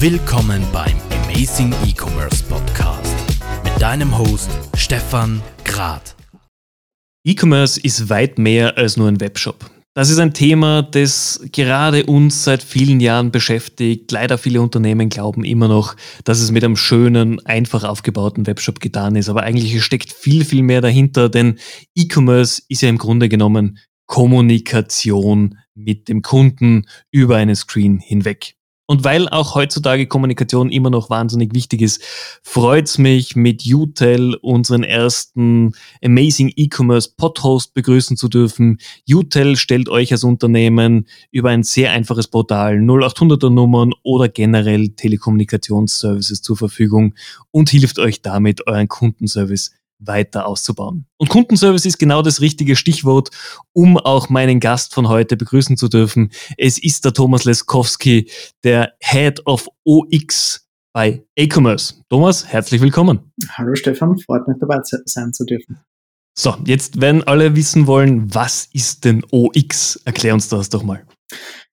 Willkommen beim Amazing E-Commerce Podcast mit deinem Host Stefan Grad. E-Commerce ist weit mehr als nur ein Webshop. Das ist ein Thema, das gerade uns seit vielen Jahren beschäftigt. Leider viele Unternehmen glauben immer noch, dass es mit einem schönen, einfach aufgebauten Webshop getan ist. Aber eigentlich steckt viel, viel mehr dahinter, denn E-Commerce ist ja im Grunde genommen Kommunikation mit dem Kunden über einen Screen hinweg. Und weil auch heutzutage Kommunikation immer noch wahnsinnig wichtig ist, freut's mich, mit UTEL unseren ersten Amazing E-Commerce Podhost begrüßen zu dürfen. UTEL stellt euch als Unternehmen über ein sehr einfaches Portal 0800er Nummern oder generell Telekommunikationsservices zur Verfügung und hilft euch damit, euren Kundenservice weiter auszubauen. Und Kundenservice ist genau das richtige Stichwort, um auch meinen Gast von heute begrüßen zu dürfen. Es ist der Thomas Leskowski, der Head of OX bei E-Commerce. Thomas, herzlich willkommen. Hallo Stefan, freut mich dabei sein zu dürfen. So, jetzt werden alle wissen wollen, was ist denn OX? Erklär uns das doch mal.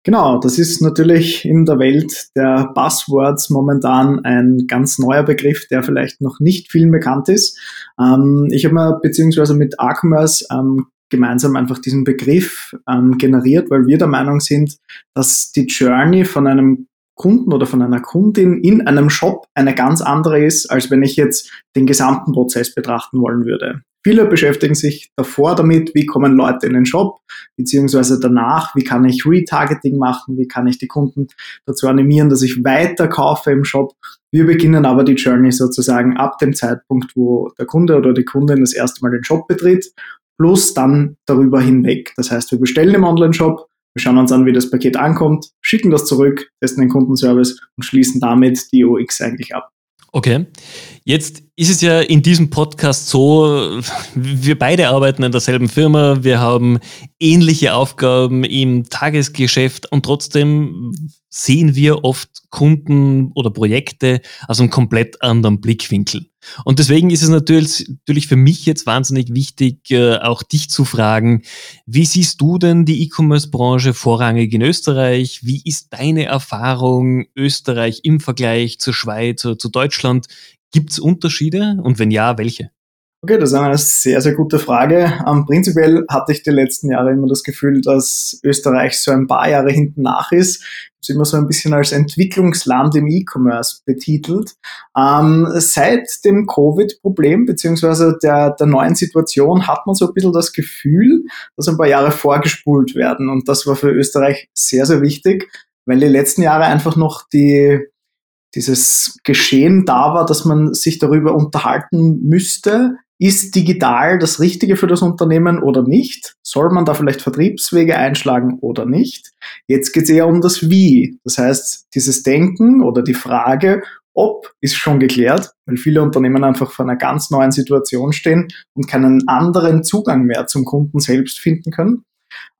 Genau, das ist natürlich in der Welt der Buzzwords momentan ein ganz neuer Begriff, der vielleicht noch nicht vielen bekannt ist. Ähm, ich habe mir beziehungsweise mit Arcommerce ähm, gemeinsam einfach diesen Begriff ähm, generiert, weil wir der Meinung sind, dass die Journey von einem Kunden oder von einer Kundin in einem Shop eine ganz andere ist, als wenn ich jetzt den gesamten Prozess betrachten wollen würde. Viele beschäftigen sich davor damit, wie kommen Leute in den Shop, beziehungsweise danach, wie kann ich Retargeting machen, wie kann ich die Kunden dazu animieren, dass ich weiter kaufe im Shop. Wir beginnen aber die Journey sozusagen ab dem Zeitpunkt, wo der Kunde oder die Kundin das erste Mal den Shop betritt, plus dann darüber hinweg. Das heißt, wir bestellen im Online-Shop, wir schauen uns an, wie das Paket ankommt, schicken das zurück, testen den Kundenservice und schließen damit die OX eigentlich ab. Okay. Jetzt ist es ja in diesem Podcast so, wir beide arbeiten in derselben Firma, wir haben ähnliche Aufgaben im Tagesgeschäft und trotzdem sehen wir oft Kunden oder Projekte aus einem komplett anderen Blickwinkel. Und deswegen ist es natürlich, natürlich für mich jetzt wahnsinnig wichtig, äh, auch dich zu fragen, wie siehst du denn die E-Commerce-Branche vorrangig in Österreich? Wie ist deine Erfahrung Österreich im Vergleich zur Schweiz oder zu Deutschland? Gibt es Unterschiede und wenn ja, welche? Okay, das ist eine sehr, sehr gute Frage. Ähm, prinzipiell hatte ich die letzten Jahre immer das Gefühl, dass Österreich so ein paar Jahre hinten nach ist. Es ist immer so ein bisschen als Entwicklungsland im E-Commerce betitelt. Ähm, seit dem Covid-Problem beziehungsweise der, der neuen Situation hat man so ein bisschen das Gefühl, dass ein paar Jahre vorgespult werden. Und das war für Österreich sehr, sehr wichtig, weil die letzten Jahre einfach noch die dieses Geschehen da war, dass man sich darüber unterhalten müsste, ist digital das Richtige für das Unternehmen oder nicht? Soll man da vielleicht Vertriebswege einschlagen oder nicht? Jetzt geht es eher um das Wie. Das heißt, dieses Denken oder die Frage, ob, ist schon geklärt, weil viele Unternehmen einfach vor einer ganz neuen Situation stehen und keinen anderen Zugang mehr zum Kunden selbst finden können.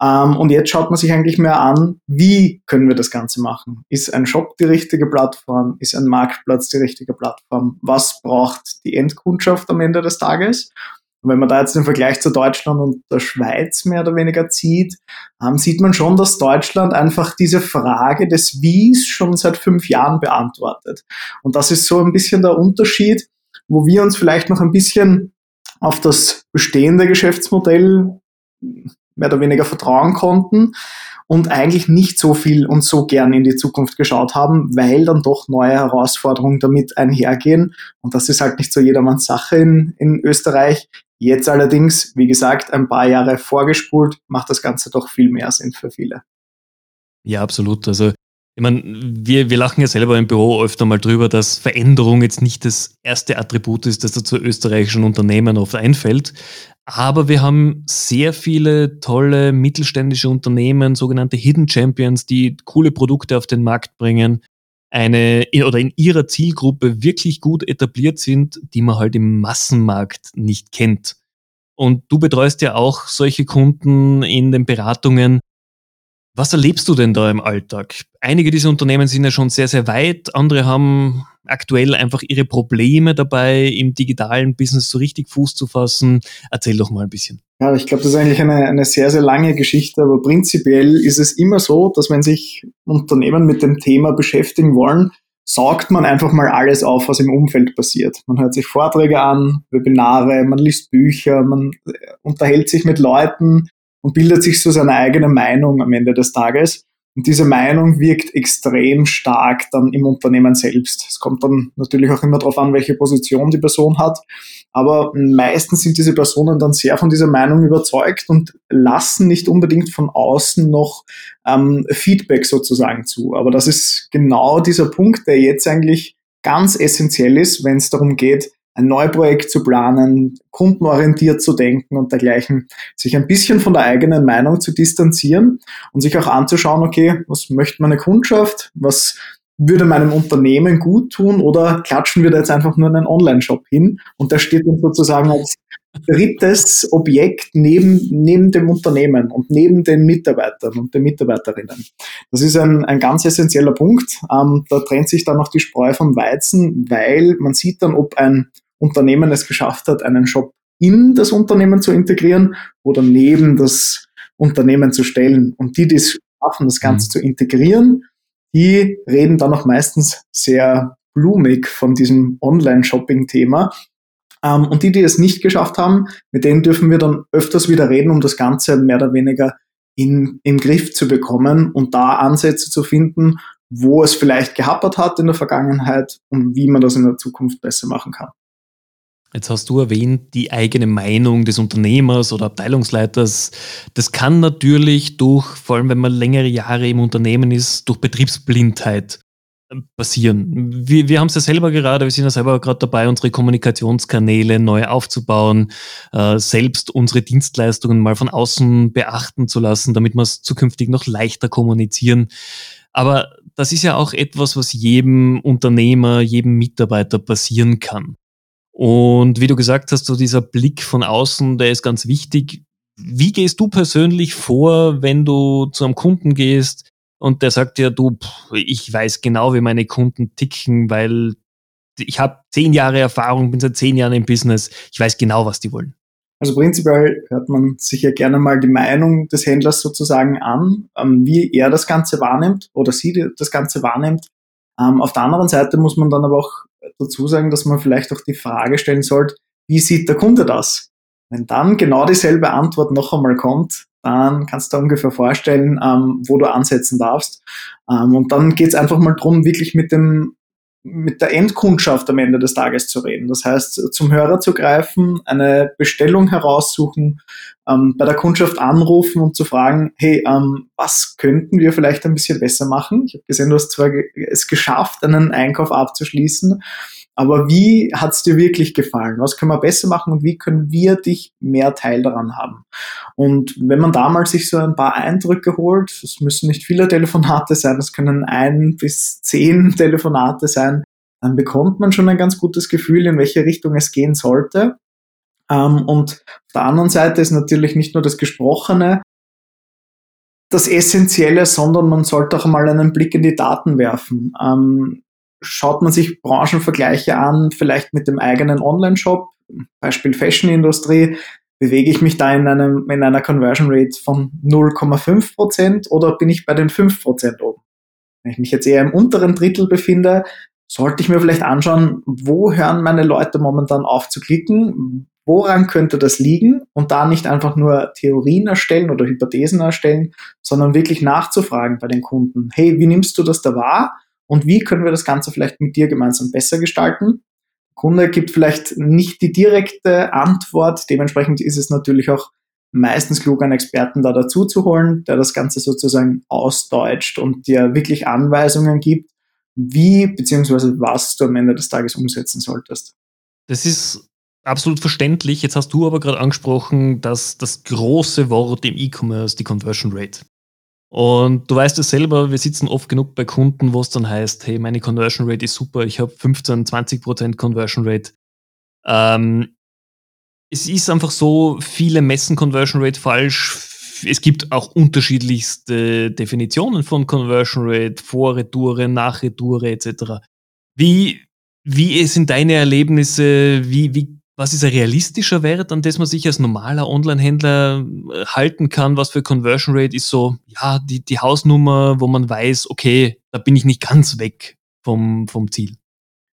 Ähm, und jetzt schaut man sich eigentlich mehr an, wie können wir das Ganze machen? Ist ein Shop die richtige Plattform? Ist ein Marktplatz die richtige Plattform? Was braucht die Endkundschaft am Ende des Tages? Und wenn man da jetzt den Vergleich zu Deutschland und der Schweiz mehr oder weniger zieht, ähm, sieht man schon, dass Deutschland einfach diese Frage des Wies schon seit fünf Jahren beantwortet. Und das ist so ein bisschen der Unterschied, wo wir uns vielleicht noch ein bisschen auf das bestehende Geschäftsmodell mehr oder weniger vertrauen konnten und eigentlich nicht so viel und so gern in die Zukunft geschaut haben, weil dann doch neue Herausforderungen damit einhergehen. Und das ist halt nicht so jedermanns Sache in, in Österreich. Jetzt allerdings, wie gesagt, ein paar Jahre vorgespult, macht das Ganze doch viel mehr Sinn für viele. Ja, absolut. Also ich meine, wir, wir lachen ja selber im Büro öfter mal drüber, dass Veränderung jetzt nicht das erste Attribut ist, das da zu österreichischen Unternehmen oft einfällt. Aber wir haben sehr viele tolle mittelständische Unternehmen, sogenannte Hidden Champions, die coole Produkte auf den Markt bringen, eine oder in ihrer Zielgruppe wirklich gut etabliert sind, die man halt im Massenmarkt nicht kennt. Und du betreust ja auch solche Kunden in den Beratungen. Was erlebst du denn da im Alltag? Einige dieser Unternehmen sind ja schon sehr, sehr weit, andere haben aktuell einfach ihre Probleme dabei, im digitalen Business so richtig Fuß zu fassen. Erzähl doch mal ein bisschen. Ja, ich glaube, das ist eigentlich eine, eine sehr, sehr lange Geschichte, aber prinzipiell ist es immer so, dass wenn sich Unternehmen mit dem Thema beschäftigen wollen, saugt man einfach mal alles auf, was im Umfeld passiert. Man hört sich Vorträge an, Webinare, man liest Bücher, man äh, unterhält sich mit Leuten und bildet sich so seine eigene Meinung am Ende des Tages. Und diese Meinung wirkt extrem stark dann im Unternehmen selbst. Es kommt dann natürlich auch immer darauf an, welche Position die Person hat. Aber meistens sind diese Personen dann sehr von dieser Meinung überzeugt und lassen nicht unbedingt von außen noch ähm, Feedback sozusagen zu. Aber das ist genau dieser Punkt, der jetzt eigentlich ganz essentiell ist, wenn es darum geht, ein Neuprojekt zu planen, kundenorientiert zu denken und dergleichen, sich ein bisschen von der eigenen Meinung zu distanzieren und sich auch anzuschauen, okay, was möchte meine Kundschaft, was würde meinem Unternehmen gut tun oder klatschen wir da jetzt einfach nur einen Online-Shop hin und der steht dann sozusagen als drittes Objekt neben, neben dem Unternehmen und neben den Mitarbeitern und den Mitarbeiterinnen. Das ist ein, ein ganz essentieller Punkt. Ähm, da trennt sich dann noch die Spreu vom Weizen, weil man sieht dann, ob ein Unternehmen es geschafft hat, einen Shop in das Unternehmen zu integrieren oder neben das Unternehmen zu stellen. Und die, die es schaffen, das Ganze mhm. zu integrieren, die reden dann auch meistens sehr blumig von diesem Online-Shopping-Thema ähm, und die, die es nicht geschafft haben, mit denen dürfen wir dann öfters wieder reden, um das Ganze mehr oder weniger in, im Griff zu bekommen und da Ansätze zu finden, wo es vielleicht gehappert hat in der Vergangenheit und wie man das in der Zukunft besser machen kann. Jetzt hast du erwähnt, die eigene Meinung des Unternehmers oder Abteilungsleiters. Das kann natürlich durch, vor allem wenn man längere Jahre im Unternehmen ist, durch Betriebsblindheit passieren. Wir, wir haben es ja selber gerade, wir sind ja selber gerade dabei, unsere Kommunikationskanäle neu aufzubauen, äh, selbst unsere Dienstleistungen mal von außen beachten zu lassen, damit wir es zukünftig noch leichter kommunizieren. Aber das ist ja auch etwas, was jedem Unternehmer, jedem Mitarbeiter passieren kann. Und wie du gesagt hast, so dieser Blick von außen, der ist ganz wichtig. Wie gehst du persönlich vor, wenn du zu einem Kunden gehst, und der sagt ja, du, ich weiß genau, wie meine Kunden ticken, weil ich habe zehn Jahre Erfahrung, bin seit zehn Jahren im Business, ich weiß genau, was die wollen. Also prinzipiell hört man sich ja gerne mal die Meinung des Händlers sozusagen an, ähm, wie er das Ganze wahrnimmt oder sie das Ganze wahrnimmt. Ähm, auf der anderen Seite muss man dann aber auch dazu sagen, dass man vielleicht auch die Frage stellen sollte, wie sieht der Kunde das? Wenn dann genau dieselbe Antwort noch einmal kommt, dann kannst du ungefähr vorstellen, ähm, wo du ansetzen darfst. Ähm, und dann geht es einfach mal drum, wirklich mit dem mit der Endkundschaft am Ende des Tages zu reden. Das heißt, zum Hörer zu greifen, eine Bestellung heraussuchen, ähm, bei der Kundschaft anrufen und zu fragen, hey, ähm, was könnten wir vielleicht ein bisschen besser machen? Ich habe gesehen, du hast zwar es geschafft, einen Einkauf abzuschließen, aber wie hat es dir wirklich gefallen? Was können wir besser machen und wie können wir dich mehr Teil daran haben? Und wenn man damals sich so ein paar Eindrücke holt, es müssen nicht viele Telefonate sein, es können ein bis zehn Telefonate sein, dann bekommt man schon ein ganz gutes Gefühl, in welche Richtung es gehen sollte. Ähm, und auf der anderen Seite ist natürlich nicht nur das Gesprochene das Essentielle, sondern man sollte auch mal einen Blick in die Daten werfen. Ähm, schaut man sich Branchenvergleiche an, vielleicht mit dem eigenen Online-Shop, Beispiel Fashion-Industrie, bewege ich mich da in, einem, in einer Conversion Rate von 0,5 Prozent oder bin ich bei den 5 Prozent oben? Wenn ich mich jetzt eher im unteren Drittel befinde, sollte ich mir vielleicht anschauen, wo hören meine Leute momentan auf zu klicken, woran könnte das liegen und da nicht einfach nur Theorien erstellen oder Hypothesen erstellen, sondern wirklich nachzufragen bei den Kunden. Hey, wie nimmst du das da wahr? Und wie können wir das Ganze vielleicht mit dir gemeinsam besser gestalten. Der Kunde gibt vielleicht nicht die direkte Antwort, dementsprechend ist es natürlich auch meistens klug, einen Experten da dazu zu holen, der das Ganze sozusagen ausdeutscht und dir wirklich Anweisungen gibt, wie bzw. was du am Ende des Tages umsetzen solltest. Das ist absolut verständlich. Jetzt hast du aber gerade angesprochen, dass das große Wort im E-Commerce die Conversion Rate. Und du weißt es selber, wir sitzen oft genug bei Kunden, wo es dann heißt, hey, meine Conversion Rate ist super, ich habe 15, 20 Prozent Conversion Rate. Ähm, es ist einfach so, viele messen Conversion Rate falsch. Es gibt auch unterschiedlichste Definitionen von Conversion Rate, Vor Retoure, Nach Retoure etc. Wie, wie sind deine Erlebnisse? Wie, wie was ist ein realistischer Wert, an das man sich als normaler Online-Händler äh, halten kann? Was für Conversion Rate ist so, ja, die, die Hausnummer, wo man weiß, okay, da bin ich nicht ganz weg. vom, vom Ziel?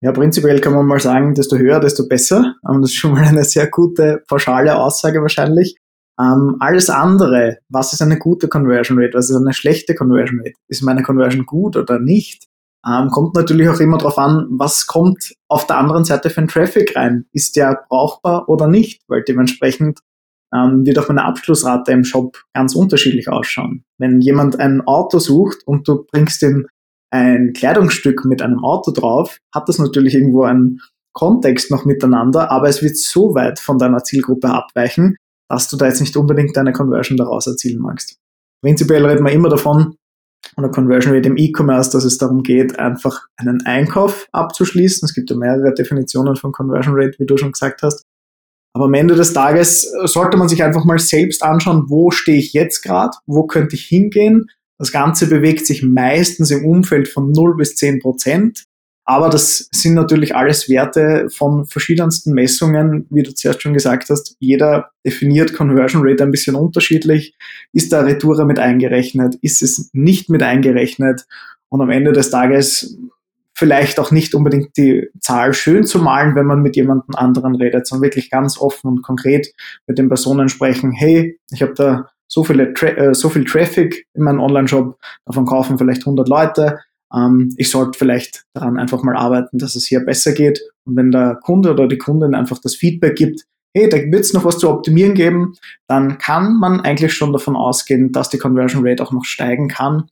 Ja, prinzipiell kann man mal sagen, desto höher, desto besser. Ähm, das ist schon mal eine sehr gute, pauschale Aussage wahrscheinlich. Ähm, alles andere, was ist eine gute Conversion Rate, was ist eine schlechte Conversion Rate, ist meine Conversion gut oder nicht, ähm, kommt natürlich auch immer darauf an, was kommt auf der anderen Seite für ein Traffic rein. Ist der brauchbar oder nicht? Weil dementsprechend ähm, wird auch meine Abschlussrate im Shop ganz unterschiedlich ausschauen. Wenn jemand ein Auto sucht und du bringst ihm ein Kleidungsstück mit einem Auto drauf, hat das natürlich irgendwo einen Kontext noch miteinander, aber es wird so weit von deiner Zielgruppe abweichen, dass du da jetzt nicht unbedingt deine Conversion daraus erzielen magst. Prinzipiell reden wir immer davon, oder Conversion Rate im E-Commerce, dass es darum geht, einfach einen Einkauf abzuschließen. Es gibt ja mehrere Definitionen von Conversion Rate, wie du schon gesagt hast. Aber am Ende des Tages sollte man sich einfach mal selbst anschauen, wo stehe ich jetzt gerade, wo könnte ich hingehen. Das Ganze bewegt sich meistens im Umfeld von 0 bis 10 Prozent. Aber das sind natürlich alles Werte von verschiedensten Messungen, wie du zuerst schon gesagt hast. Jeder definiert Conversion Rate ein bisschen unterschiedlich. Ist da Retour mit eingerechnet? Ist es nicht mit eingerechnet? Und am Ende des Tages vielleicht auch nicht unbedingt die Zahl schön zu malen, wenn man mit jemandem anderen redet, sondern wirklich ganz offen und konkret mit den Personen sprechen. Hey, ich habe da so, viele Tra äh, so viel Traffic in meinem Online-Shop, davon kaufen vielleicht 100 Leute ähm, ich sollte vielleicht daran einfach mal arbeiten, dass es hier besser geht. Und wenn der Kunde oder die Kundin einfach das Feedback gibt, hey, da wird es noch was zu optimieren geben, dann kann man eigentlich schon davon ausgehen, dass die Conversion Rate auch noch steigen kann.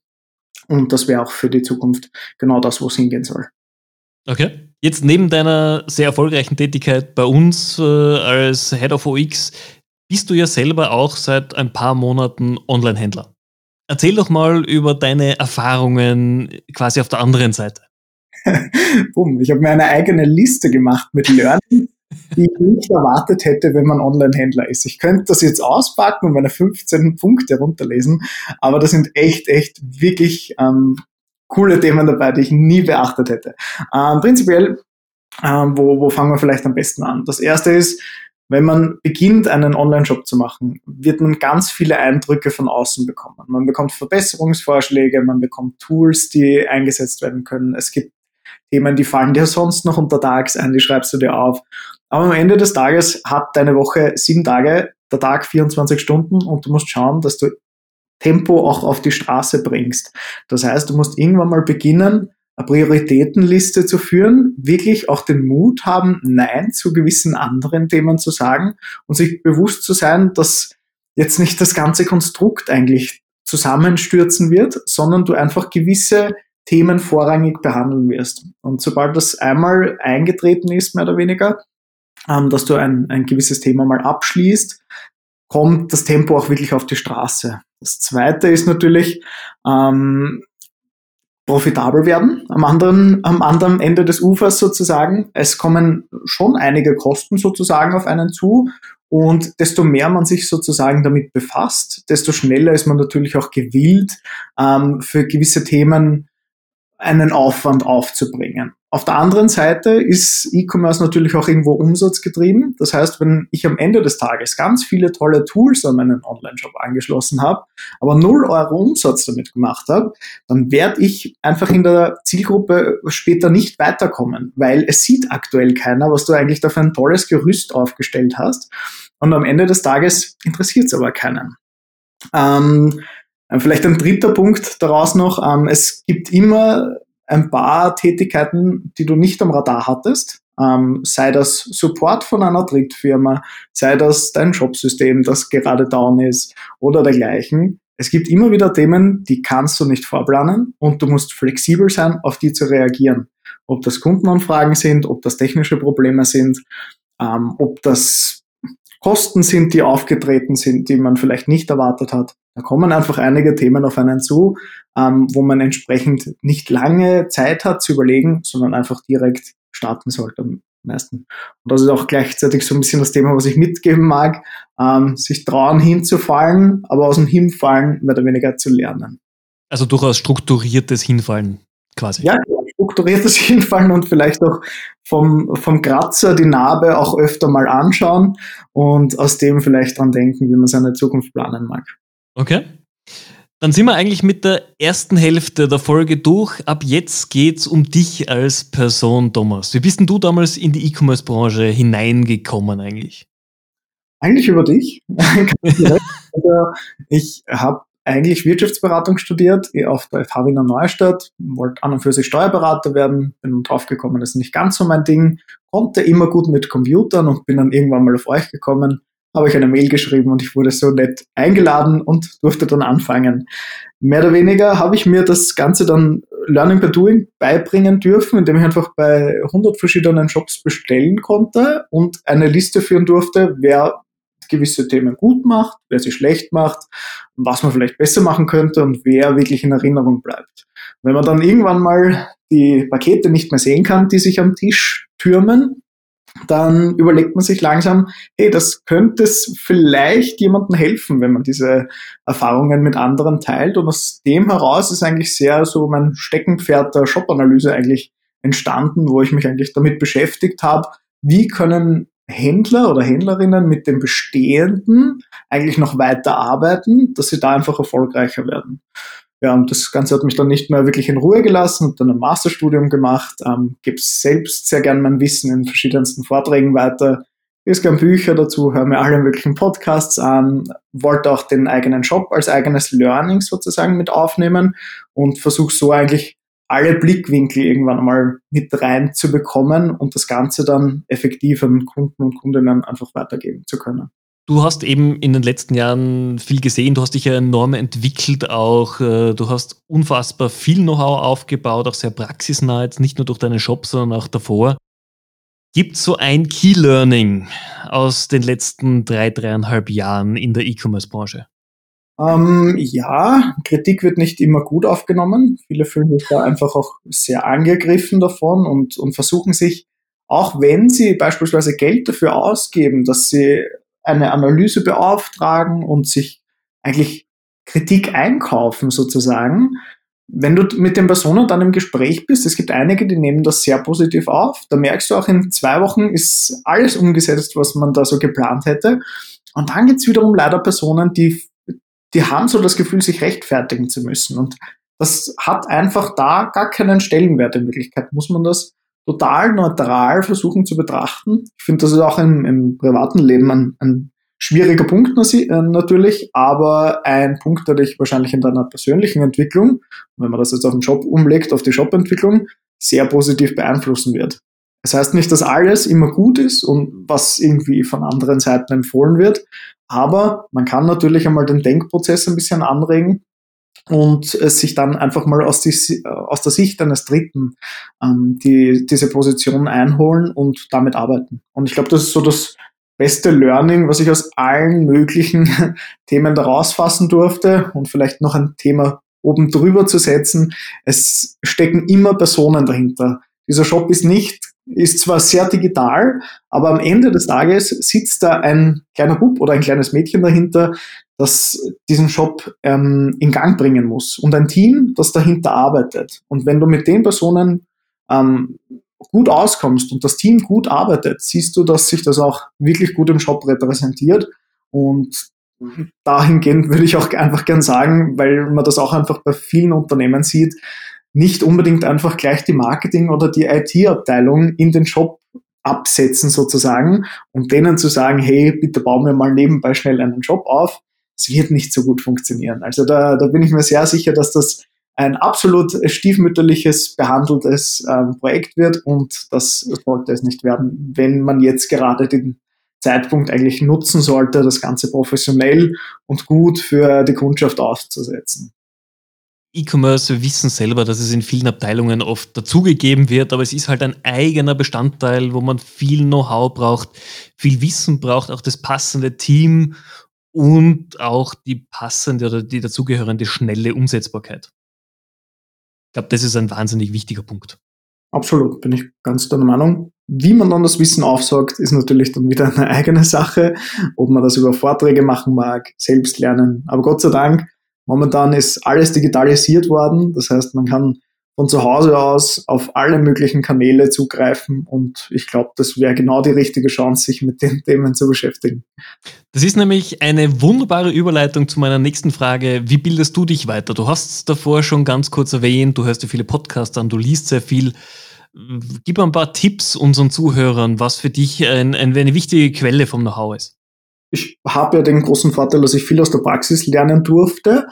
Und das wäre auch für die Zukunft genau das, wo es hingehen soll. Okay. Jetzt neben deiner sehr erfolgreichen Tätigkeit bei uns äh, als Head of OX bist du ja selber auch seit ein paar Monaten Online-Händler. Erzähl doch mal über deine Erfahrungen quasi auf der anderen Seite. Bumm, ich habe mir eine eigene Liste gemacht mit Learning, die ich nicht erwartet hätte, wenn man Online-Händler ist. Ich könnte das jetzt auspacken und meine 15 Punkte runterlesen, aber da sind echt, echt wirklich ähm, coole Themen dabei, die ich nie beachtet hätte. Ähm, prinzipiell, ähm, wo, wo fangen wir vielleicht am besten an? Das erste ist, wenn man beginnt, einen Online-Shop zu machen, wird man ganz viele Eindrücke von außen bekommen. Man bekommt Verbesserungsvorschläge, man bekommt Tools, die eingesetzt werden können. Es gibt Themen, die fallen dir sonst noch untertags ein, die schreibst du dir auf. Aber am Ende des Tages hat deine Woche sieben Tage, der Tag 24 Stunden und du musst schauen, dass du Tempo auch auf die Straße bringst. Das heißt, du musst irgendwann mal beginnen, eine Prioritätenliste zu führen, wirklich auch den Mut haben, Nein zu gewissen anderen Themen zu sagen und sich bewusst zu sein, dass jetzt nicht das ganze Konstrukt eigentlich zusammenstürzen wird, sondern du einfach gewisse Themen vorrangig behandeln wirst. Und sobald das einmal eingetreten ist, mehr oder weniger, ähm, dass du ein, ein gewisses Thema mal abschließt, kommt das Tempo auch wirklich auf die Straße. Das zweite ist natürlich, ähm, profitabel werden am anderen, am anderen Ende des Ufers sozusagen. Es kommen schon einige Kosten sozusagen auf einen zu und desto mehr man sich sozusagen damit befasst, desto schneller ist man natürlich auch gewillt, ähm, für gewisse Themen einen Aufwand aufzubringen. Auf der anderen Seite ist E-Commerce natürlich auch irgendwo umsatzgetrieben. Das heißt, wenn ich am Ende des Tages ganz viele tolle Tools an meinen Online-Shop angeschlossen habe, aber 0 Euro Umsatz damit gemacht habe, dann werde ich einfach in der Zielgruppe später nicht weiterkommen, weil es sieht aktuell keiner, was du eigentlich da für ein tolles Gerüst aufgestellt hast. Und am Ende des Tages interessiert es aber keinen. Ähm, vielleicht ein dritter Punkt daraus noch. Ähm, es gibt immer ein paar Tätigkeiten, die du nicht am Radar hattest. Ähm, sei das Support von einer Drittfirma, sei das dein Shopsystem, das gerade down ist oder dergleichen. Es gibt immer wieder Themen, die kannst du nicht vorplanen und du musst flexibel sein, auf die zu reagieren. Ob das Kundenanfragen sind, ob das technische Probleme sind, ähm, ob das Kosten sind, die aufgetreten sind, die man vielleicht nicht erwartet hat. Da kommen einfach einige Themen auf einen zu, ähm, wo man entsprechend nicht lange Zeit hat zu überlegen, sondern einfach direkt starten sollte am meisten. Und das ist auch gleichzeitig so ein bisschen das Thema, was ich mitgeben mag, ähm, sich trauen hinzufallen, aber aus dem Hinfallen mehr oder weniger zu lernen. Also durchaus strukturiertes Hinfallen quasi. Ja, strukturiertes Hinfallen und vielleicht auch vom, vom Kratzer die Narbe auch öfter mal anschauen und aus dem vielleicht dran denken, wie man seine Zukunft planen mag. Okay. Dann sind wir eigentlich mit der ersten Hälfte der Folge durch. Ab jetzt geht's um dich als Person, Thomas. Wie bist denn du damals in die E-Commerce-Branche hineingekommen eigentlich? Eigentlich über dich. Ich habe eigentlich Wirtschaftsberatung studiert auf der FH Wiener Neustadt, wollte an und für sich Steuerberater werden, bin draufgekommen, das ist nicht ganz so mein Ding, konnte immer gut mit Computern und bin dann irgendwann mal auf euch gekommen habe ich eine Mail geschrieben und ich wurde so nett eingeladen und durfte dann anfangen. Mehr oder weniger habe ich mir das Ganze dann Learning by Doing beibringen dürfen, indem ich einfach bei 100 verschiedenen Shops bestellen konnte und eine Liste führen durfte, wer gewisse Themen gut macht, wer sie schlecht macht, was man vielleicht besser machen könnte und wer wirklich in Erinnerung bleibt. Wenn man dann irgendwann mal die Pakete nicht mehr sehen kann, die sich am Tisch türmen, dann überlegt man sich langsam, hey, das könnte es vielleicht jemandem helfen, wenn man diese Erfahrungen mit anderen teilt. Und aus dem heraus ist eigentlich sehr so mein Steckenpferd der Shop-Analyse eigentlich entstanden, wo ich mich eigentlich damit beschäftigt habe, wie können Händler oder Händlerinnen mit dem Bestehenden eigentlich noch weiter arbeiten, dass sie da einfach erfolgreicher werden. Ja, und das Ganze hat mich dann nicht mehr wirklich in Ruhe gelassen, und dann ein Masterstudium gemacht, ähm, gebe selbst sehr gern mein Wissen in verschiedensten Vorträgen weiter, lese gern Bücher dazu, höre mir alle möglichen Podcasts an, wollte auch den eigenen Job als eigenes Learning sozusagen mit aufnehmen und versuche so eigentlich alle Blickwinkel irgendwann einmal mit reinzubekommen und das Ganze dann effektiv an Kunden und Kundinnen einfach weitergeben zu können. Du hast eben in den letzten Jahren viel gesehen, du hast dich ja enorm entwickelt auch, äh, du hast unfassbar viel Know-how aufgebaut, auch sehr praxisnah, jetzt nicht nur durch deine Shop, sondern auch davor. Gibt so ein Key Learning aus den letzten drei, dreieinhalb Jahren in der E-Commerce-Branche? Ähm, ja, Kritik wird nicht immer gut aufgenommen. Viele fühlen sich da einfach auch sehr angegriffen davon und, und versuchen sich, auch wenn sie beispielsweise Geld dafür ausgeben, dass sie eine Analyse beauftragen und sich eigentlich Kritik einkaufen sozusagen. Wenn du mit den Personen dann im Gespräch bist, es gibt einige, die nehmen das sehr positiv auf. Da merkst du auch, in zwei Wochen ist alles umgesetzt, was man da so geplant hätte. Und dann gibt es wiederum leider Personen, die, die haben so das Gefühl, sich rechtfertigen zu müssen. Und das hat einfach da gar keinen Stellenwert in Wirklichkeit. Muss man das total neutral versuchen zu betrachten. Ich finde, das ist auch im, im privaten Leben ein, ein schwieriger Punkt äh, natürlich, aber ein Punkt, der dich wahrscheinlich in deiner persönlichen Entwicklung, wenn man das jetzt auf den Job umlegt, auf die Jobentwicklung, sehr positiv beeinflussen wird. Das heißt nicht, dass alles immer gut ist und was irgendwie von anderen Seiten empfohlen wird, aber man kann natürlich einmal den Denkprozess ein bisschen anregen und es sich dann einfach mal aus, die, aus der Sicht eines Dritten ähm, die, diese Position einholen und damit arbeiten. Und ich glaube, das ist so das beste Learning, was ich aus allen möglichen Themen daraus fassen durfte und vielleicht noch ein Thema oben drüber zu setzen. Es stecken immer Personen dahinter. Dieser Shop ist nicht, ist zwar sehr digital, aber am Ende des Tages sitzt da ein kleiner Bub oder ein kleines Mädchen dahinter, das diesen Shop ähm, in Gang bringen muss und ein Team, das dahinter arbeitet. Und wenn du mit den Personen ähm, gut auskommst und das Team gut arbeitet, siehst du, dass sich das auch wirklich gut im Shop repräsentiert. Und dahingehend würde ich auch einfach gern sagen, weil man das auch einfach bei vielen Unternehmen sieht, nicht unbedingt einfach gleich die Marketing- oder die IT-Abteilung in den Shop absetzen sozusagen, um denen zu sagen, hey, bitte bauen wir mal nebenbei schnell einen Job auf, es wird nicht so gut funktionieren. Also da, da bin ich mir sehr sicher, dass das ein absolut stiefmütterliches behandeltes ähm, Projekt wird und das sollte es nicht werden, wenn man jetzt gerade den Zeitpunkt eigentlich nutzen sollte, das Ganze professionell und gut für die Kundschaft aufzusetzen. E-Commerce, wir wissen selber, dass es in vielen Abteilungen oft dazugegeben wird, aber es ist halt ein eigener Bestandteil, wo man viel Know-how braucht, viel Wissen braucht, auch das passende Team und auch die passende oder die dazugehörende schnelle Umsetzbarkeit. Ich glaube, das ist ein wahnsinnig wichtiger Punkt. Absolut, bin ich ganz deiner Meinung. Wie man dann das Wissen aufsaugt, ist natürlich dann wieder eine eigene Sache, ob man das über Vorträge machen mag, selbst lernen. Aber Gott sei Dank, momentan ist alles digitalisiert worden. Das heißt, man kann von zu Hause aus auf alle möglichen Kanäle zugreifen und ich glaube, das wäre genau die richtige Chance, sich mit den Themen zu beschäftigen. Das ist nämlich eine wunderbare Überleitung zu meiner nächsten Frage. Wie bildest du dich weiter? Du hast es davor schon ganz kurz erwähnt, du hörst dir viele Podcasts an, du liest sehr viel. Gib ein paar Tipps unseren Zuhörern, was für dich ein, ein, eine wichtige Quelle vom Know-how ist. Ich habe ja den großen Vorteil, dass ich viel aus der Praxis lernen durfte.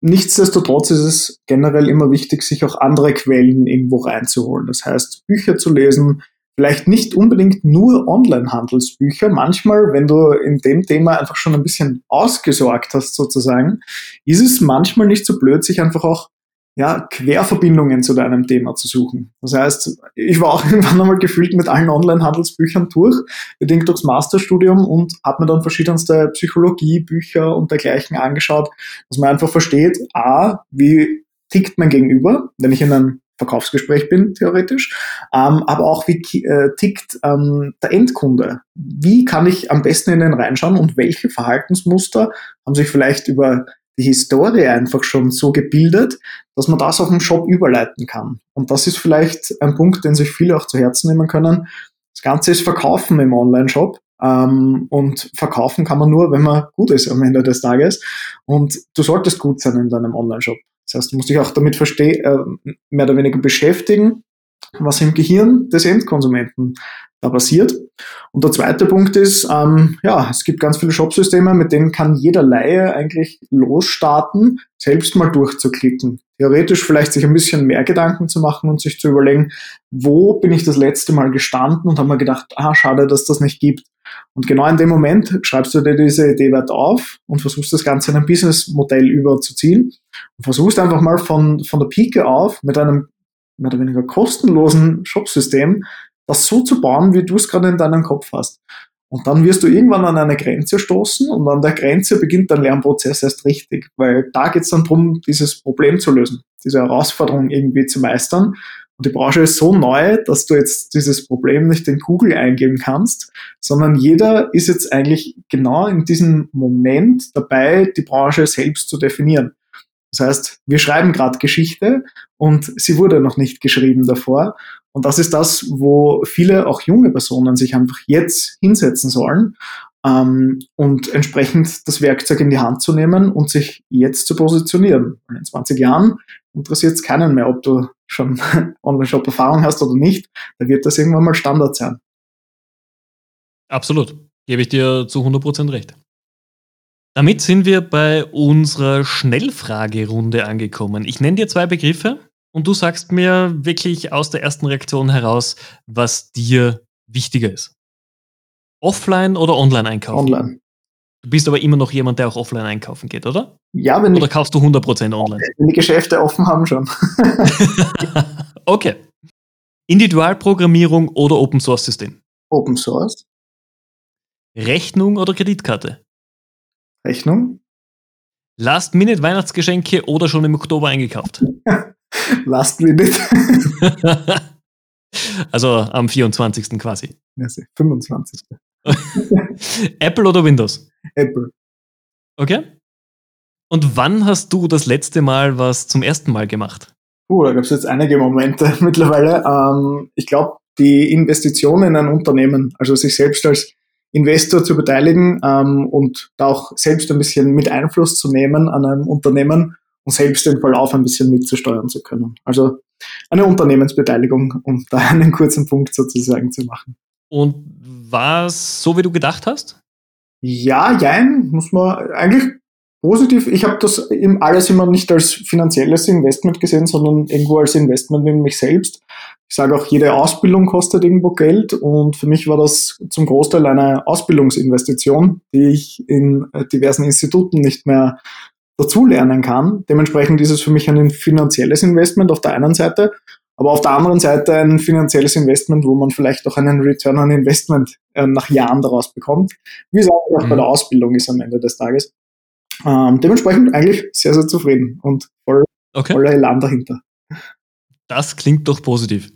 Nichtsdestotrotz ist es generell immer wichtig, sich auch andere Quellen irgendwo reinzuholen. Das heißt, Bücher zu lesen, vielleicht nicht unbedingt nur Online-Handelsbücher. Manchmal, wenn du in dem Thema einfach schon ein bisschen ausgesorgt hast, sozusagen, ist es manchmal nicht so blöd, sich einfach auch ja, Querverbindungen zu deinem Thema zu suchen. Das heißt, ich war auch irgendwann einmal gefühlt mit allen Online-Handelsbüchern durch, bedingt durchs Masterstudium und habe mir dann verschiedenste Psychologiebücher und dergleichen angeschaut, dass man einfach versteht, a, wie tickt mein Gegenüber, wenn ich in einem Verkaufsgespräch bin, theoretisch, ähm, aber auch wie äh, tickt ähm, der Endkunde. Wie kann ich am besten in den reinschauen und welche Verhaltensmuster haben sich vielleicht über die Historie einfach schon so gebildet, dass man das auf dem Shop überleiten kann. Und das ist vielleicht ein Punkt, den sich viele auch zu Herzen nehmen können. Das Ganze ist Verkaufen im Online-Shop. Ähm, und verkaufen kann man nur, wenn man gut ist am Ende des Tages. Und du solltest gut sein in deinem Online-Shop. Das heißt, du musst dich auch damit verstehen, äh, mehr oder weniger beschäftigen, was im Gehirn des Endkonsumenten da passiert. Und der zweite Punkt ist, ähm, ja, es gibt ganz viele Shopsysteme, mit denen kann jeder Laie eigentlich losstarten, selbst mal durchzuklicken. Theoretisch vielleicht sich ein bisschen mehr Gedanken zu machen und sich zu überlegen, wo bin ich das letzte Mal gestanden und habe mir gedacht, ah, schade, dass das nicht gibt. Und genau in dem Moment schreibst du dir diese Idee weit auf und versuchst das Ganze in ein Businessmodell überzuziehen und versuchst einfach mal von, von der Pike auf mit einem mehr oder weniger kostenlosen Shopsystem das so zu bauen, wie du es gerade in deinem Kopf hast. Und dann wirst du irgendwann an eine Grenze stoßen und an der Grenze beginnt dein Lernprozess erst richtig, weil da geht es dann darum, dieses Problem zu lösen, diese Herausforderung irgendwie zu meistern. Und die Branche ist so neu, dass du jetzt dieses Problem nicht in Google eingeben kannst, sondern jeder ist jetzt eigentlich genau in diesem Moment dabei, die Branche selbst zu definieren. Das heißt, wir schreiben gerade Geschichte und sie wurde noch nicht geschrieben davor. Und das ist das, wo viele, auch junge Personen, sich einfach jetzt hinsetzen sollen ähm, und entsprechend das Werkzeug in die Hand zu nehmen und sich jetzt zu positionieren. in 20 Jahren interessiert es keinen mehr, ob du schon Online-Shop-Erfahrung hast oder nicht. Da wird das irgendwann mal Standard sein. Absolut. Gebe ich dir zu 100% recht. Damit sind wir bei unserer Schnellfragerunde angekommen. Ich nenne dir zwei Begriffe und du sagst mir wirklich aus der ersten Reaktion heraus, was dir wichtiger ist. Offline oder online einkaufen? Online. Du bist aber immer noch jemand, der auch offline einkaufen geht, oder? Ja, wenn Oder kaufst du 100% online? Wenn die Geschäfte offen haben schon. okay. Individualprogrammierung oder Open Source System? Open Source. Rechnung oder Kreditkarte? Rechnung. Last-Minute-Weihnachtsgeschenke oder schon im Oktober eingekauft? Last Minute. also am 24. quasi. Ja, 25. Apple oder Windows? Apple. Okay. Und wann hast du das letzte Mal was zum ersten Mal gemacht? Uh, da gab es jetzt einige Momente mittlerweile. Ähm, ich glaube, die Investition in ein Unternehmen, also sich selbst als Investor zu beteiligen ähm, und da auch selbst ein bisschen mit Einfluss zu nehmen an einem Unternehmen und selbst den Verlauf ein bisschen mitzusteuern zu können. Also eine Unternehmensbeteiligung, um da einen kurzen Punkt sozusagen zu machen. Und war es so, wie du gedacht hast? Ja, jein, muss man eigentlich positiv. Ich habe das eben alles immer nicht als finanzielles Investment gesehen, sondern irgendwo als Investment in mich selbst. Ich sage auch, jede Ausbildung kostet irgendwo Geld und für mich war das zum Großteil eine Ausbildungsinvestition, die ich in diversen Instituten nicht mehr dazulernen kann. Dementsprechend ist es für mich ein finanzielles Investment auf der einen Seite, aber auf der anderen Seite ein finanzielles Investment, wo man vielleicht auch einen Return on Investment äh, nach Jahren daraus bekommt, wie es auch mhm. bei der Ausbildung ist am Ende des Tages. Ähm, dementsprechend eigentlich sehr, sehr zufrieden und voll, okay. voller Elan dahinter. Das klingt doch positiv.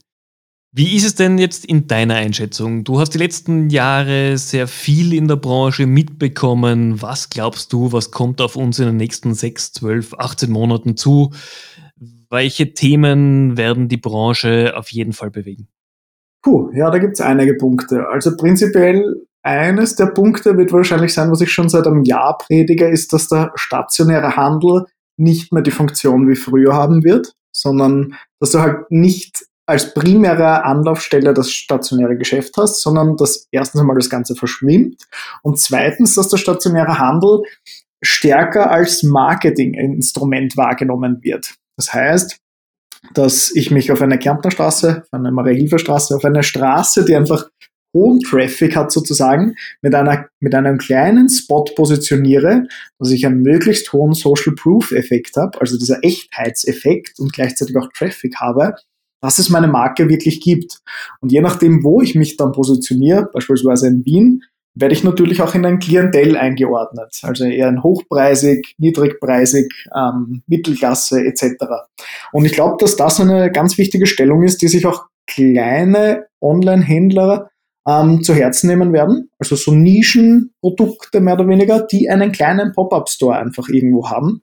Wie ist es denn jetzt in deiner Einschätzung? Du hast die letzten Jahre sehr viel in der Branche mitbekommen. Was glaubst du, was kommt auf uns in den nächsten 6, 12, 18 Monaten zu? welche Themen werden die Branche auf jeden Fall bewegen? Puh, ja, da gibt's einige Punkte. Also prinzipiell eines der Punkte wird wahrscheinlich sein, was ich schon seit einem Jahr predige, ist, dass der stationäre Handel nicht mehr die Funktion wie früher haben wird, sondern dass du halt nicht als primäre Anlaufstelle das stationäre Geschäft hast, sondern dass erstens einmal das Ganze verschwimmt und zweitens, dass der stationäre Handel stärker als Marketinginstrument wahrgenommen wird. Das heißt, dass ich mich auf eine Kärntner Straße, auf eine Maria-Hilfer-Straße, auf eine Straße, die einfach hohen Traffic hat sozusagen, mit, einer, mit einem kleinen Spot positioniere, dass ich einen möglichst hohen Social Proof Effekt habe, also dieser Echtheitseffekt und gleichzeitig auch Traffic habe, dass es meine Marke wirklich gibt. Und je nachdem, wo ich mich dann positioniere, beispielsweise in Wien, werde ich natürlich auch in ein Klientel eingeordnet. Also eher ein hochpreisig, niedrigpreisig, ähm, Mittelklasse etc. Und ich glaube, dass das eine ganz wichtige Stellung ist, die sich auch kleine Online-Händler ähm, zu Herzen nehmen werden. Also so Nischenprodukte mehr oder weniger, die einen kleinen Pop-up-Store einfach irgendwo haben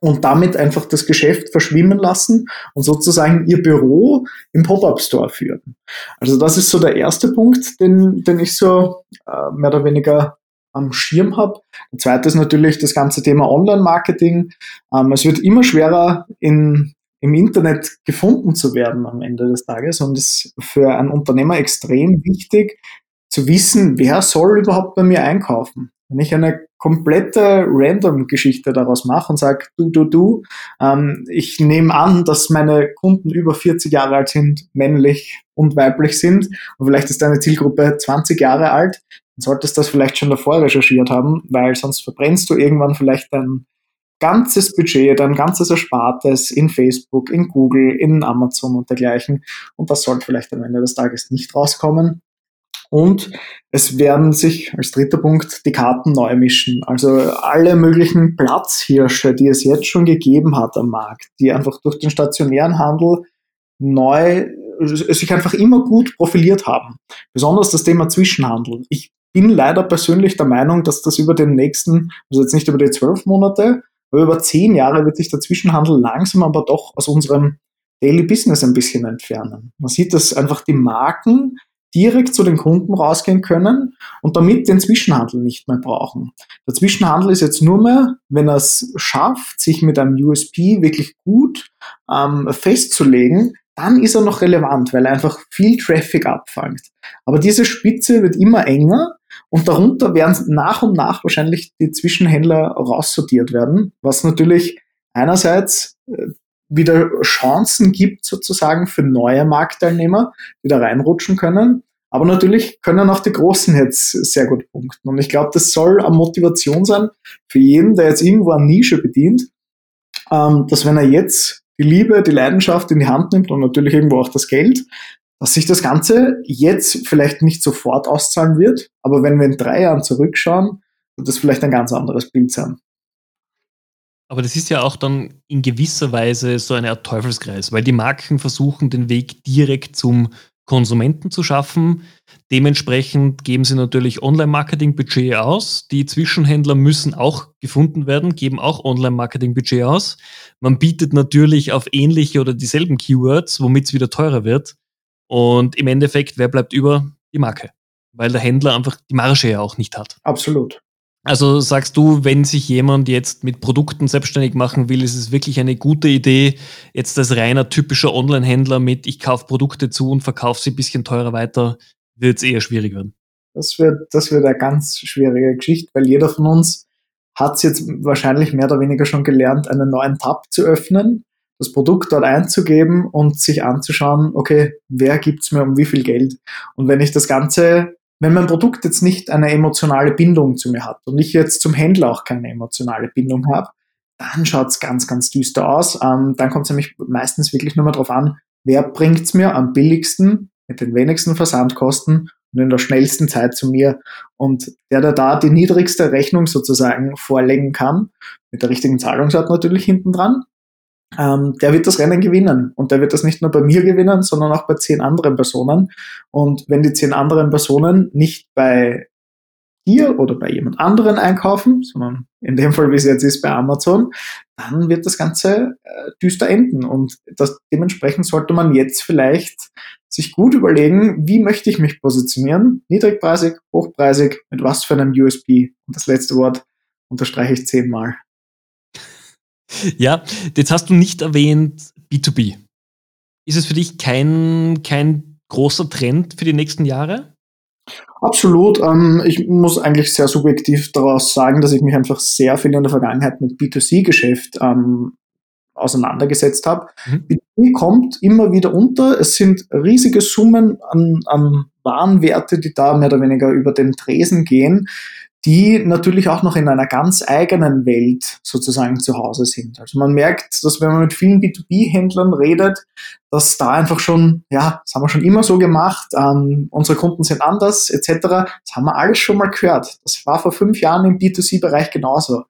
und damit einfach das Geschäft verschwimmen lassen und sozusagen ihr Büro im Pop-up-Store führen. Also das ist so der erste Punkt, den, den ich so äh, mehr oder weniger am Schirm habe. Der zweite ist natürlich das ganze Thema Online-Marketing. Ähm, es wird immer schwerer in, im Internet gefunden zu werden am Ende des Tages und es ist für einen Unternehmer extrem wichtig zu wissen, wer soll überhaupt bei mir einkaufen. Wenn ich eine komplette Random-Geschichte daraus mache und sage, du, du, du, ähm, ich nehme an, dass meine Kunden über 40 Jahre alt sind, männlich und weiblich sind und vielleicht ist deine Zielgruppe 20 Jahre alt, dann solltest du das vielleicht schon davor recherchiert haben, weil sonst verbrennst du irgendwann vielleicht dein ganzes Budget, dein ganzes Erspartes in Facebook, in Google, in Amazon und dergleichen und das sollte vielleicht am Ende des Tages nicht rauskommen. Und es werden sich als dritter Punkt die Karten neu mischen. Also alle möglichen Platzhirsche, die es jetzt schon gegeben hat am Markt, die einfach durch den stationären Handel neu sich einfach immer gut profiliert haben. Besonders das Thema Zwischenhandel. Ich bin leider persönlich der Meinung, dass das über den nächsten, also jetzt nicht über die zwölf Monate, aber über zehn Jahre wird sich der Zwischenhandel langsam aber doch aus unserem Daily Business ein bisschen entfernen. Man sieht, dass einfach die Marken direkt zu den Kunden rausgehen können und damit den Zwischenhandel nicht mehr brauchen. Der Zwischenhandel ist jetzt nur mehr, wenn er es schafft, sich mit einem USP wirklich gut ähm, festzulegen, dann ist er noch relevant, weil er einfach viel Traffic abfängt. Aber diese Spitze wird immer enger und darunter werden nach und nach wahrscheinlich die Zwischenhändler raussortiert werden, was natürlich einerseits äh, wieder Chancen gibt sozusagen für neue Marktteilnehmer, die da reinrutschen können. Aber natürlich können auch die Großen jetzt sehr gut punkten. Und ich glaube, das soll eine Motivation sein für jeden, der jetzt irgendwo eine Nische bedient, ähm, dass wenn er jetzt die Liebe, die Leidenschaft in die Hand nimmt und natürlich irgendwo auch das Geld, dass sich das Ganze jetzt vielleicht nicht sofort auszahlen wird, aber wenn wir in drei Jahren zurückschauen, wird das vielleicht ein ganz anderes Bild sein. Aber das ist ja auch dann in gewisser Weise so eine Art Teufelskreis, weil die Marken versuchen, den Weg direkt zum Konsumenten zu schaffen. Dementsprechend geben sie natürlich Online-Marketing-Budget aus. Die Zwischenhändler müssen auch gefunden werden, geben auch Online-Marketing-Budget aus. Man bietet natürlich auf ähnliche oder dieselben Keywords, womit es wieder teurer wird. Und im Endeffekt, wer bleibt über? Die Marke. Weil der Händler einfach die Marge ja auch nicht hat. Absolut. Also sagst du, wenn sich jemand jetzt mit Produkten selbstständig machen will, ist es wirklich eine gute Idee, jetzt als reiner typischer Online-Händler mit ich kaufe Produkte zu und verkaufe sie ein bisschen teurer weiter, wird es eher schwierig werden. Das wird, das wird eine ganz schwierige Geschichte, weil jeder von uns hat es jetzt wahrscheinlich mehr oder weniger schon gelernt, einen neuen Tab zu öffnen, das Produkt dort einzugeben und sich anzuschauen, okay, wer gibt es mir um wie viel Geld? Und wenn ich das Ganze wenn mein Produkt jetzt nicht eine emotionale Bindung zu mir hat und ich jetzt zum Händler auch keine emotionale Bindung habe, dann schaut's ganz, ganz düster aus. Ähm, dann kommt es nämlich meistens wirklich nur mal drauf an, wer bringt's mir am billigsten, mit den wenigsten Versandkosten und in der schnellsten Zeit zu mir. Und der, der da die niedrigste Rechnung sozusagen vorlegen kann, mit der richtigen Zahlungsart natürlich hinten dran, ähm, der wird das Rennen gewinnen. Und der wird das nicht nur bei mir gewinnen, sondern auch bei zehn anderen Personen. Und wenn die zehn anderen Personen nicht bei dir oder bei jemand anderen einkaufen, sondern in dem Fall, wie es jetzt ist, bei Amazon, dann wird das Ganze äh, düster enden. Und das, dementsprechend sollte man jetzt vielleicht sich gut überlegen, wie möchte ich mich positionieren? Niedrigpreisig, hochpreisig, mit was für einem USP? Und das letzte Wort unterstreiche ich zehnmal. Ja, jetzt hast du nicht erwähnt B2B. Ist es für dich kein, kein großer Trend für die nächsten Jahre? Absolut. Ähm, ich muss eigentlich sehr subjektiv daraus sagen, dass ich mich einfach sehr viel in der Vergangenheit mit B2C-Geschäft ähm, auseinandergesetzt habe. Mhm. B2B kommt immer wieder unter. Es sind riesige Summen an, an Warenwerte, die da mehr oder weniger über den Tresen gehen die natürlich auch noch in einer ganz eigenen Welt sozusagen zu Hause sind. Also man merkt, dass wenn man mit vielen B2B-Händlern redet, dass da einfach schon, ja, das haben wir schon immer so gemacht, ähm, unsere Kunden sind anders, etc. Das haben wir alles schon mal gehört. Das war vor fünf Jahren im B2C-Bereich genauso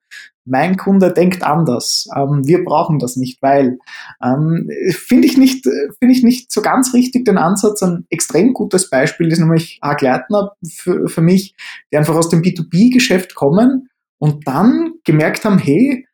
mein Kunde denkt anders. Ähm, wir brauchen das nicht, weil ähm, finde ich nicht finde ich nicht so ganz richtig den Ansatz. Ein extrem gutes Beispiel ist nämlich A. Gleitner für, für mich, die einfach aus dem B2B-Geschäft kommen und dann gemerkt haben, hey,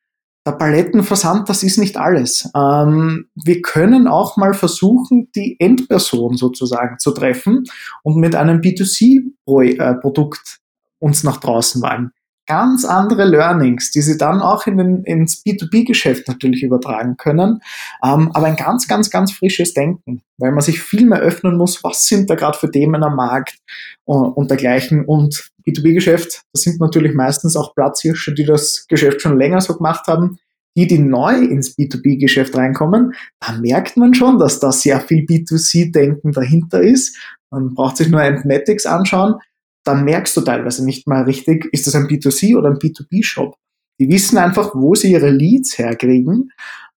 der Palettenversand, das ist nicht alles. Ähm, wir können auch mal versuchen, die Endperson sozusagen zu treffen und mit einem B2C-Produkt äh, uns nach draußen wagen ganz andere Learnings, die sie dann auch in den, ins B2B-Geschäft natürlich übertragen können, ähm, aber ein ganz, ganz, ganz frisches Denken, weil man sich viel mehr öffnen muss, was sind da gerade für Themen am Markt und, und dergleichen. Und B2B-Geschäft, das sind natürlich meistens auch Platzhirsche, die das Geschäft schon länger so gemacht haben. Die, die neu ins B2B-Geschäft reinkommen, da merkt man schon, dass da sehr viel B2C-Denken dahinter ist. Man braucht sich nur Entmatics anschauen dann merkst du teilweise nicht mal richtig, ist das ein B2C oder ein B2B-Shop. Die wissen einfach, wo sie ihre Leads herkriegen,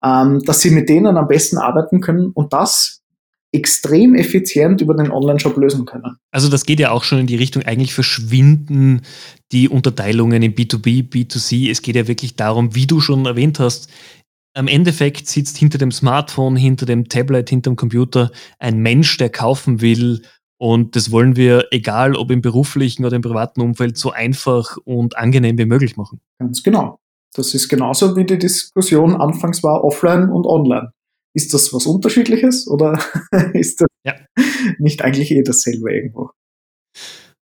ähm, dass sie mit denen am besten arbeiten können und das extrem effizient über den Online-Shop lösen können. Also das geht ja auch schon in die Richtung, eigentlich verschwinden die Unterteilungen in B2B, B2C. Es geht ja wirklich darum, wie du schon erwähnt hast, am Endeffekt sitzt hinter dem Smartphone, hinter dem Tablet, hinter dem Computer ein Mensch, der kaufen will und das wollen wir, egal ob im beruflichen oder im privaten Umfeld, so einfach und angenehm wie möglich machen. Ganz genau. Das ist genauso wie die Diskussion anfangs war, offline und online. Ist das was Unterschiedliches oder ist das ja. nicht eigentlich eh dasselbe irgendwo?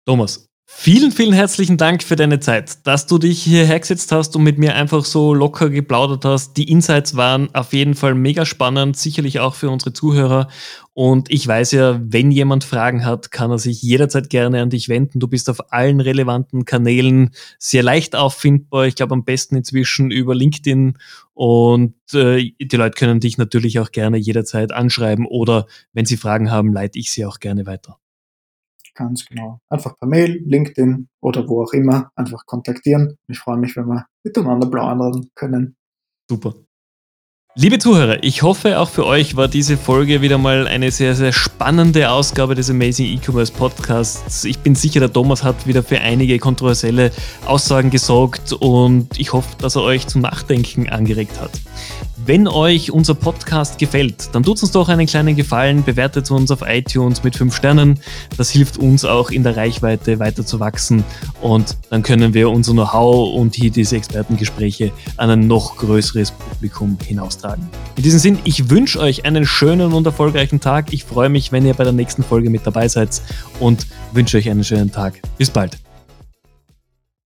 Thomas, Vielen, vielen herzlichen Dank für deine Zeit, dass du dich hierher gesetzt hast und mit mir einfach so locker geplaudert hast. Die Insights waren auf jeden Fall mega spannend, sicherlich auch für unsere Zuhörer. Und ich weiß ja, wenn jemand Fragen hat, kann er sich jederzeit gerne an dich wenden. Du bist auf allen relevanten Kanälen sehr leicht auffindbar. Ich glaube am besten inzwischen über LinkedIn. Und äh, die Leute können dich natürlich auch gerne jederzeit anschreiben oder wenn sie Fragen haben, leite ich sie auch gerne weiter. Ganz genau. Einfach per Mail, LinkedIn oder wo auch immer einfach kontaktieren. Ich freue mich, wenn wir miteinander plaudern können. Super. Liebe Zuhörer, ich hoffe, auch für euch war diese Folge wieder mal eine sehr, sehr spannende Ausgabe des Amazing E-Commerce Podcasts. Ich bin sicher, der Thomas hat wieder für einige kontroversielle Aussagen gesorgt und ich hoffe, dass er euch zum Nachdenken angeregt hat. Wenn euch unser Podcast gefällt, dann tut uns doch einen kleinen Gefallen, bewertet uns auf iTunes mit 5 Sternen. Das hilft uns auch in der Reichweite weiter zu wachsen und dann können wir unser Know-how und hier diese Expertengespräche an ein noch größeres Publikum hinaustragen. In diesem Sinn, ich wünsche euch einen schönen und erfolgreichen Tag. Ich freue mich, wenn ihr bei der nächsten Folge mit dabei seid und wünsche euch einen schönen Tag. Bis bald.